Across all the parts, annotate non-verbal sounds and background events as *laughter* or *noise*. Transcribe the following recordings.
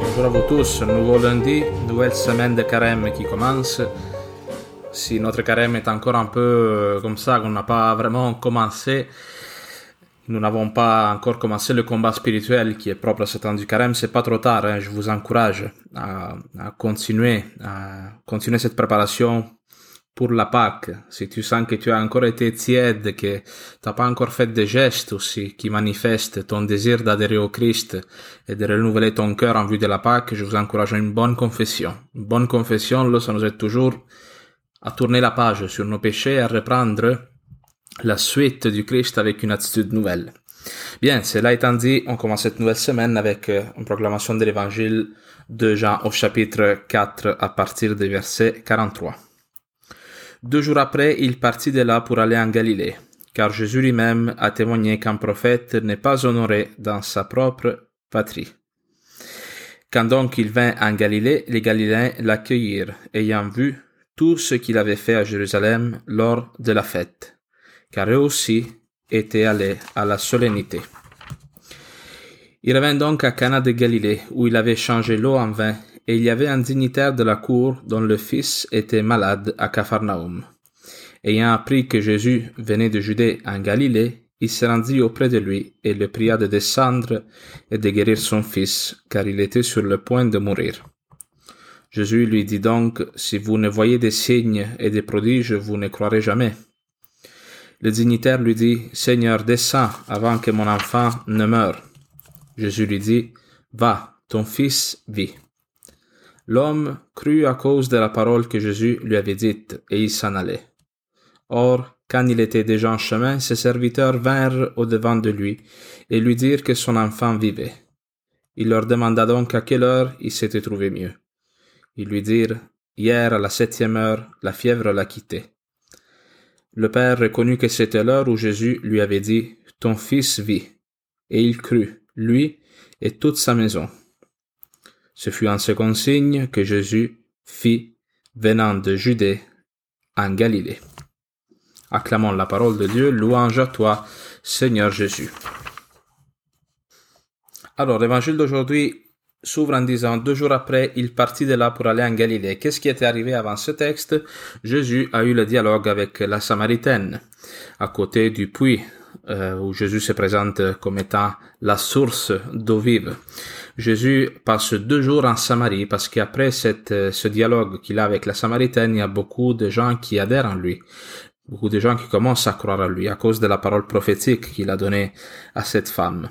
Bonjour à vous tous, nouveau lundi, nouvelle semaine de carême qui commence. Si notre carême est encore un peu euh, comme ça, qu'on n'a pas vraiment commencé, nous n'avons pas encore commencé le combat spirituel qui est propre à ce temps du carême, c'est pas trop tard, hein, je vous encourage à continuer, à continuer cette préparation pour la Pâque. Si tu sens que tu as encore été tiède, que tu n'as pas encore fait des gestes aussi qui manifestent ton désir d'adhérer au Christ et de renouveler ton cœur en vue de la Pâque, je vous encourage à une bonne confession. Bonne confession, là, ça nous aide toujours à tourner la page sur nos péchés et à reprendre la suite du Christ avec une attitude nouvelle. Bien, cela étant dit, on commence cette nouvelle semaine avec euh, une proclamation de l'évangile de Jean au chapitre 4 à partir du verset 43. Deux jours après, il partit de là pour aller en Galilée, car Jésus lui-même a témoigné qu'un prophète n'est pas honoré dans sa propre patrie. Quand donc il vint en Galilée, les Galiléens l'accueillirent, ayant vu tout ce qu'il avait fait à Jérusalem lors de la fête, car eux aussi étaient allés à la solennité. Il revint donc à Cana de Galilée, où il avait changé l'eau en vin, et il y avait un dignitaire de la cour dont le fils était malade à Capharnaüm. Ayant appris que Jésus venait de Judée en Galilée, il se rendit auprès de lui et le pria de descendre et de guérir son fils, car il était sur le point de mourir. Jésus lui dit donc, Si vous ne voyez des signes et des prodiges, vous ne croirez jamais. Le dignitaire lui dit, Seigneur, descends avant que mon enfant ne meure. Jésus lui dit, Va, ton fils vit. L'homme crut à cause de la parole que Jésus lui avait dite, et il s'en allait. Or, quand il était déjà en chemin, ses serviteurs vinrent au-devant de lui et lui dirent que son enfant vivait. Il leur demanda donc à quelle heure il s'était trouvé mieux. Ils lui dirent, Hier à la septième heure, la fièvre l'a quitté. Le père reconnut que c'était l'heure où Jésus lui avait dit, Ton fils vit. Et il crut, lui et toute sa maison. Ce fut un second signe que Jésus fit venant de Judée en Galilée. Acclamons la parole de Dieu, louange à toi, Seigneur Jésus. Alors, l'évangile d'aujourd'hui s'ouvre en disant deux jours après, il partit de là pour aller en Galilée. Qu'est-ce qui était arrivé avant ce texte? Jésus a eu le dialogue avec la Samaritaine, à côté du puits, euh, où Jésus se présente comme étant la source d'eau vive. Jésus passe deux jours en Samarie parce qu'après cette, ce dialogue qu'il a avec la Samaritaine, il y a beaucoup de gens qui adhèrent en lui. Beaucoup de gens qui commencent à croire en lui à cause de la parole prophétique qu'il a donnée à cette femme.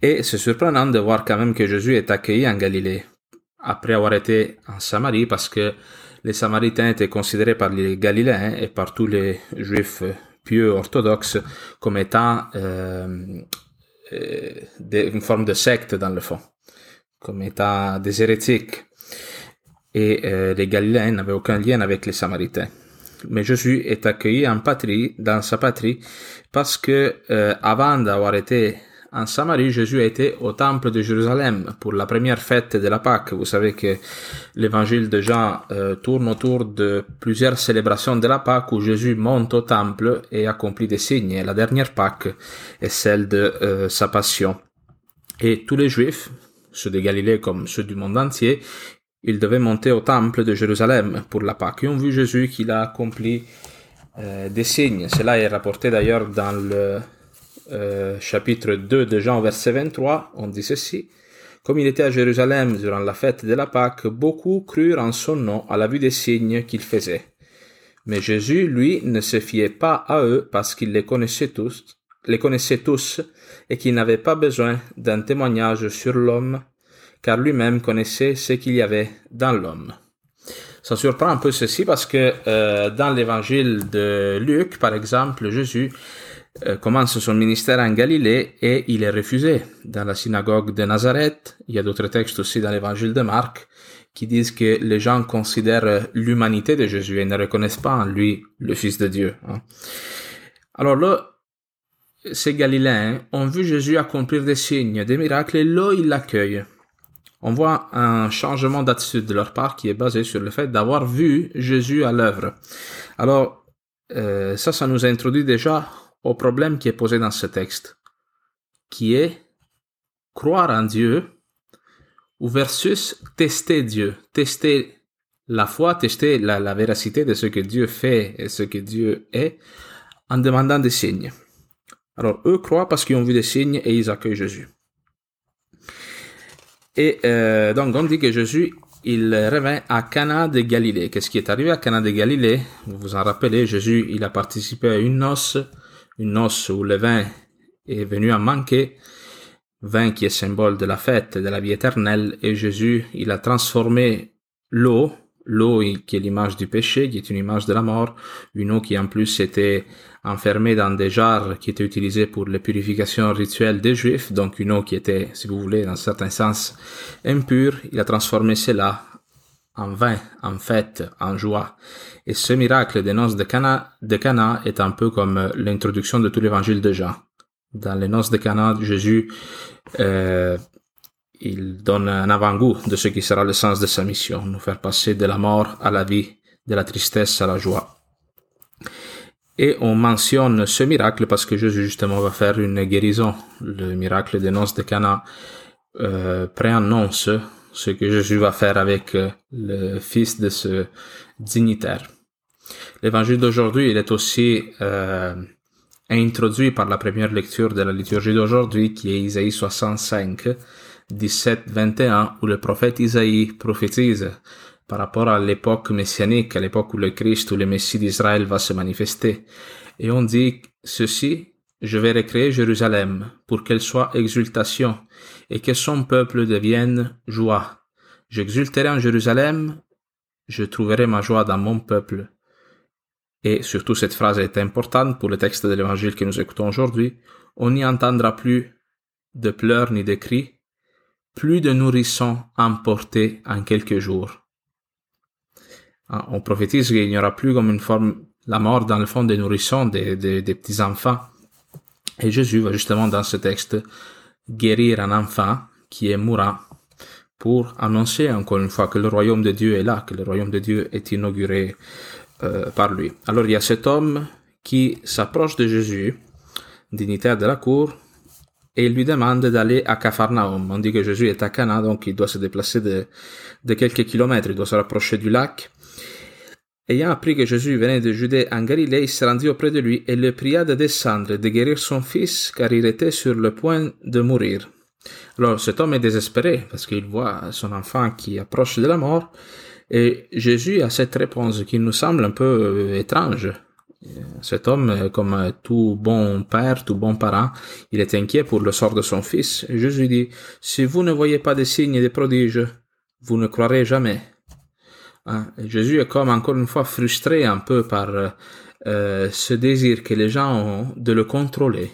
Et c'est surprenant de voir quand même que Jésus est accueilli en Galilée, après avoir été en Samarie, parce que les Samaritains étaient considérés par les Galiléens et par tous les Juifs pieux orthodoxes comme étant euh, euh, une forme de secte dans le fond, comme étant des hérétiques. Et euh, les Galiléens n'avaient aucun lien avec les Samaritains. Mais Jésus est accueilli en patrie, dans sa patrie, parce que euh, avant d'avoir été en Samarie, Jésus a été au temple de Jérusalem pour la première fête de la Pâque. Vous savez que l'évangile de Jean euh, tourne autour de plusieurs célébrations de la Pâque où Jésus monte au temple et accomplit des signes. La dernière Pâque est celle de sa passion. Et tous les Juifs, ceux de Galilée comme ceux du monde entier, ils devaient monter au temple de Jérusalem pour la Pâque. Et ont vu Jésus qu'il a accompli euh, des signes. Cela est rapporté d'ailleurs dans le euh, chapitre 2 de Jean, verset 23. On dit ceci. Comme il était à Jérusalem durant la fête de la Pâque, beaucoup crurent en son nom à la vue des signes qu'il faisait. Mais Jésus, lui, ne se fiait pas à eux parce qu'il les connaissait tous, les connaissait tous et qu'il n'avait pas besoin d'un témoignage sur l'homme, car lui-même connaissait ce qu'il y avait dans l'homme. Ça surprend un peu ceci parce que euh, dans l'évangile de Luc, par exemple, Jésus euh, commence son ministère en Galilée et il est refusé dans la synagogue de Nazareth. Il y a d'autres textes aussi dans l'évangile de Marc qui disent que les gens considèrent l'humanité de Jésus et ne reconnaissent pas en lui le Fils de Dieu. hein. Alors là, ces Galiléens ont vu Jésus accomplir des signes, des miracles, et là, ils l'accueillent. On voit un changement d'attitude de leur part qui est basé sur le fait d'avoir vu Jésus à l'œuvre. Alors, euh, ça, ça nous introduit déjà au problème qui est posé dans ce texte, qui est croire en Dieu ou versus tester Dieu, tester la foi, tester la, la véracité de ce que Dieu fait et ce que Dieu est en demandant des signes. Alors, eux croient parce qu'ils ont vu des signes et ils accueillent Jésus. Et euh, donc, on dit que Jésus, il revint à Cana de Galilée. Qu'est-ce qui est arrivé à Cana de Galilée? Vous vous en rappelez, Jésus, il a participé à une noce, une noce où le vin est venu à manquer, vin qui est symbole de la fête, de la vie éternelle, et Jésus, il a transformé l'eau, l'eau qui est l'image du péché, qui est une image de la mort, une eau qui en plus était enfermée dans des jarres qui étaient utilisées pour les purifications rituelles des Juifs, donc une eau qui était, si vous voulez, dans un certain sens impure, il a transformé cela en vin, en fête, en joie. Et ce miracle des noces de Cana, de Cana est un peu comme l'introduction de tout l'évangile de Jean. Dans les noces de Cana, Jésus, euh, il donne un avant-goût de ce qui sera le sens de sa mission, nous faire passer de la mort à la vie, de la tristesse à la joie. Et on mentionne ce miracle parce que Jésus justement va faire une guérison. Le miracle des de Cana euh, préannonce ce que Jésus va faire avec euh, le fils de ce dignitaire. L'évangile d'aujourd'hui, il est aussi euh, introduit par la première lecture de la liturgie d'aujourd'hui qui est Isaïe 65, 17, 21, où le prophète Isaïe prophétise par rapport à l'époque messianique, à l'époque où le Christ ou le Messie d'Israël va se manifester. Et on dit ceci, je vais recréer Jérusalem pour qu'elle soit exultation et que son peuple devienne joie. J'exulterai en Jérusalem, je trouverai ma joie dans mon peuple. Et surtout cette phrase est importante pour le texte de l'évangile que nous écoutons aujourd'hui. On n'y entendra plus de pleurs ni de cris, plus de nourrissons emportés en quelques jours. Ah, on prophétise qu'il n'y aura plus comme une forme la mort dans le fond des nourrissons, des, des, petits enfants. Et Jésus va justement dans ce texte guérir un enfant qui est mourant pour annoncer encore une fois que le royaume de Dieu est là, que le royaume de Dieu est inauguré euh, par lui. Alors il y a cet homme qui s'approche de Jésus, dignitaire de la cour, et lui demande d'aller à Capharnaüm. On dit que Jésus est à Cana, donc il doit se déplacer de quelques kilomètres, il doit se rapprocher du lac. Ayant appris que Jésus venait de Judée en Galilée, il se rendit auprès de lui et le pria de descendre, de guérir son fils, car il était sur le point de mourir. Alors cet homme est désespéré parce qu'il voit son enfant qui approche de la mort et Jésus a cette réponse qui nous semble un peu étrange. Cet homme, comme tout bon père, tout bon parent, il est inquiet pour le sort de son fils. Et Jésus dit, si vous ne voyez pas des signes et des prodiges, vous ne croirez jamais. Hein? Jésus est comme encore une fois frustré un peu par euh, ce désir que les gens ont de le contrôler,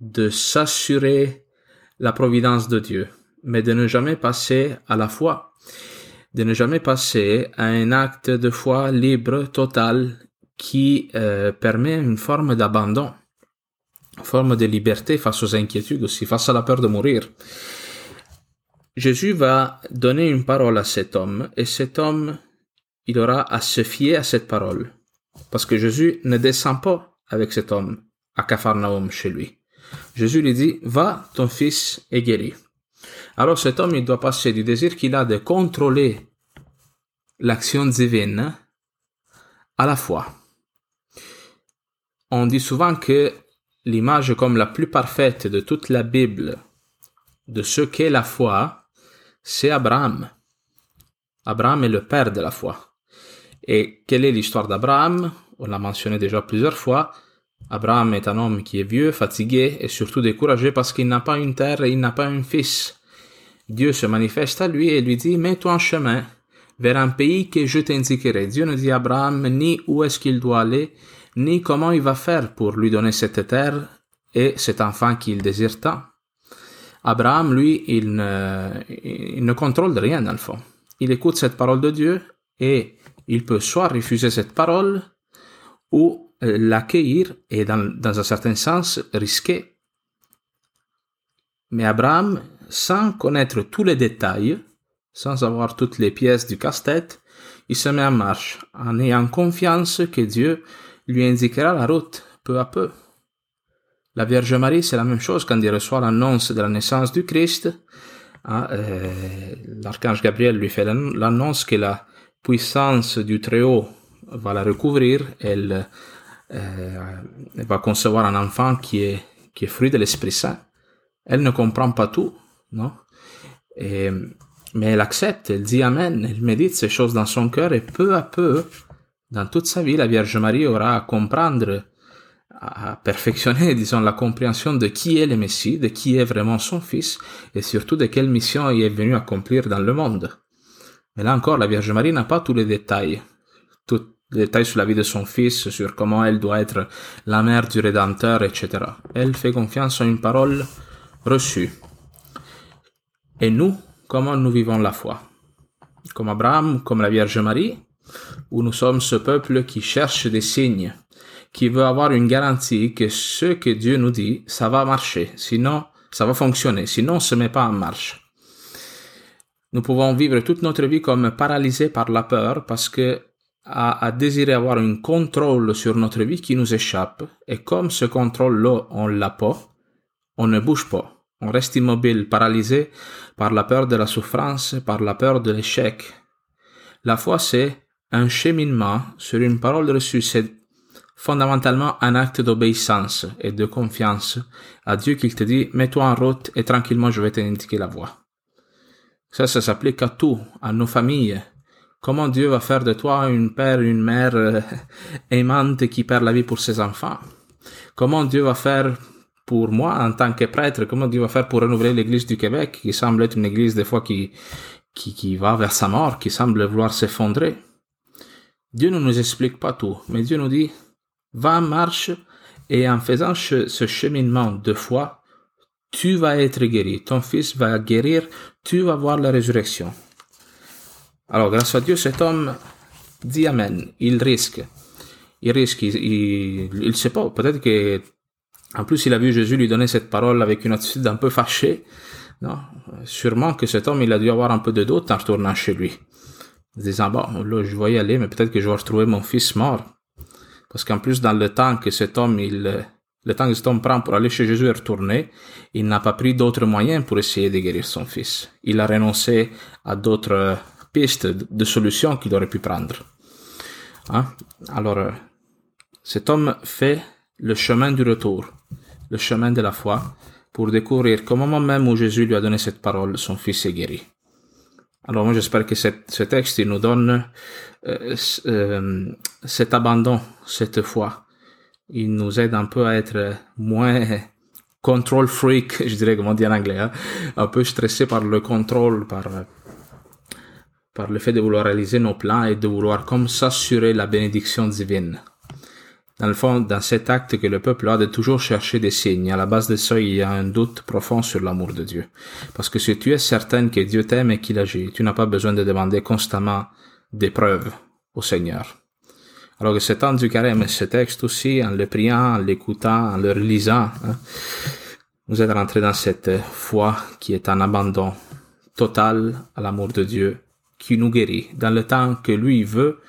de s'assurer la providence de Dieu, mais de ne jamais passer à la foi, de ne jamais passer à un acte de foi libre, total, qui euh, permet une forme d'abandon, une forme de liberté face aux inquiétudes aussi, face à la peur de mourir. Jésus va donner une parole à cet homme, et cet homme, il aura à se fier à cette parole. Parce que Jésus ne descend pas avec cet homme à Capharnaüm chez lui. Jésus lui dit, va, ton fils est guéri. Alors cet homme, il doit passer du désir qu'il a de contrôler l'action divine à la foi. On dit souvent que l'image comme la plus parfaite de toute la Bible de ce qu'est la foi, c'est Abraham. Abraham est le père de la foi. Et quelle est l'histoire d'Abraham? On l'a mentionné déjà plusieurs fois. Abraham est un homme qui est vieux, fatigué et surtout découragé parce qu'il n'a pas une terre et il n'a pas un fils. Dieu se manifeste à lui et lui dit, mets-toi en chemin vers un pays que je t'indiquerai. Dieu ne dit à Abraham ni où est-ce qu'il doit aller, ni comment il va faire pour lui donner cette terre et cet enfant qu'il désire tant. Abraham, lui, il ne, il ne contrôle rien dans le fond. il écoute cette parole de Dieu et il peut soit refuser cette parole ou euh, l'accueillir et dans, un certain sens risquer. Mais Abraham, sans connaître tous les détails, sans avoir toutes les pièces du casse-tête, il se met en marche en ayant confiance que Dieu lui indiquera la route peu à peu. La Vierge Marie, c'est la même chose quand il reçoit l'annonce de la naissance du Christ. Hein, euh, L'archange Gabriel lui fait l'annonce que la puissance du Très-Haut va la recouvrir. Elle, euh, va concevoir un enfant qui est, qui est fruit de l'Esprit Saint. Elle ne comprend pas tout, non? Mais elle accepte, elle dit Amen, elle médite ces choses dans son cœur et peu à peu, dans toute sa vie, la Vierge Marie aura à comprendre, à perfectionner, *laughs* disons, la compréhension de qui est le Messie, de qui est vraiment son Fils et surtout de quelle mission il est venu accomplir dans le monde. Mais là encore, la Vierge Marie n'a pas tous les détails. Tous les détails sur la vie de son fils, sur comment elle doit être la mère du Rédempteur, etc. Elle fait confiance en une parole reçue. Et nous, comment nous vivons la foi? Comme Abraham, comme la Vierge Marie, ou nous sommes ce peuple qui cherche des signes, qui veut avoir une garantie que ce que Dieu nous dit, ça va marcher, sinon ça va fonctionner, sinon on se met pas en marche. Nous pouvons vivre toute notre vie comme paralysés par la peur parce que à, désirer avoir un contrôle sur notre vie qui nous échappe. Et comme ce contrôle-là, on l'a pas, on ne bouge pas. On reste immobile, paralysé par la peur de la souffrance, par la peur de l'échec. La foi, c'est un cheminement sur une parole reçue. C'est fondamentalement un acte d'obéissance et de confiance à Dieu qui te dit, mets-toi en route et tranquillement je vais t'indiquer la voie. Ça, ça s'applique à tout, à nos familles. Comment Dieu va faire de toi une père, une mère euh, *laughs* aimante qui perd la vie pour ses enfants? Comment Dieu va faire pour moi en tant que prêtre? Comment Dieu va faire pour renouveler l'église du Québec, qui semble être une église des fois qui, qui, qui va vers sa mort, qui semble vouloir s'effondrer? Dieu ne nous explique pas tout, mais Dieu nous dit, va marche et en faisant ce cheminement de foi, tu vas être guéri, ton fils va guérir, tu vas voir la résurrection. Alors, grâce à Dieu, cet homme dit Amen. Il risque. Il risque. Il, il sait pas. Peut-être que, en plus, il a vu Jésus lui donner cette parole avec une attitude un peu fâchée. Non? Sûrement que cet homme, il a dû avoir un peu de doute en retournant chez lui. En disant, bon, là, je vais y aller, mais peut-être que je vais retrouver mon fils mort. Parce qu'en plus, dans le temps que cet homme, il, le temps que cet homme prend pour aller chez Jésus et retourner, il n'a pas pris d'autres moyens pour essayer de guérir son fils. Il a renoncé à d'autres pistes de solutions qu'il aurait pu prendre. Hein? Alors, cet homme fait le chemin du retour, le chemin de la foi, pour découvrir qu'au moment même où Jésus lui a donné cette parole, son fils est guéri. Alors moi j'espère que ce texte nous donne euh, euh, cet abandon, cette foi, il nous aide un peu à être moins control freak, je dirais, comme on dit en anglais, hein? un peu stressé par le contrôle, par, par le fait de vouloir réaliser nos plans et de vouloir comme s'assurer la bénédiction divine. Dans le fond, dans cet acte que le peuple a de toujours chercher des signes, à la base de ça, il y a un doute profond sur l'amour de Dieu. Parce que si tu es certain que Dieu t'aime et qu'il agit, tu n'as pas besoin de demander constamment des preuves au Seigneur. Alors que ce temps du carême, ce texte aussi, en le priant, en l'écoutant, en le relisant, hein, vous êtes rentré dans cette foi qui est un abandon total à l'amour de Dieu, qui nous guérit dans le temps que lui veut,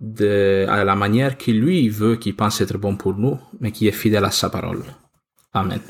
de, à la manière qu'il lui veut, qui pense être bon pour nous, mais qui est fidèle à sa parole. Amen.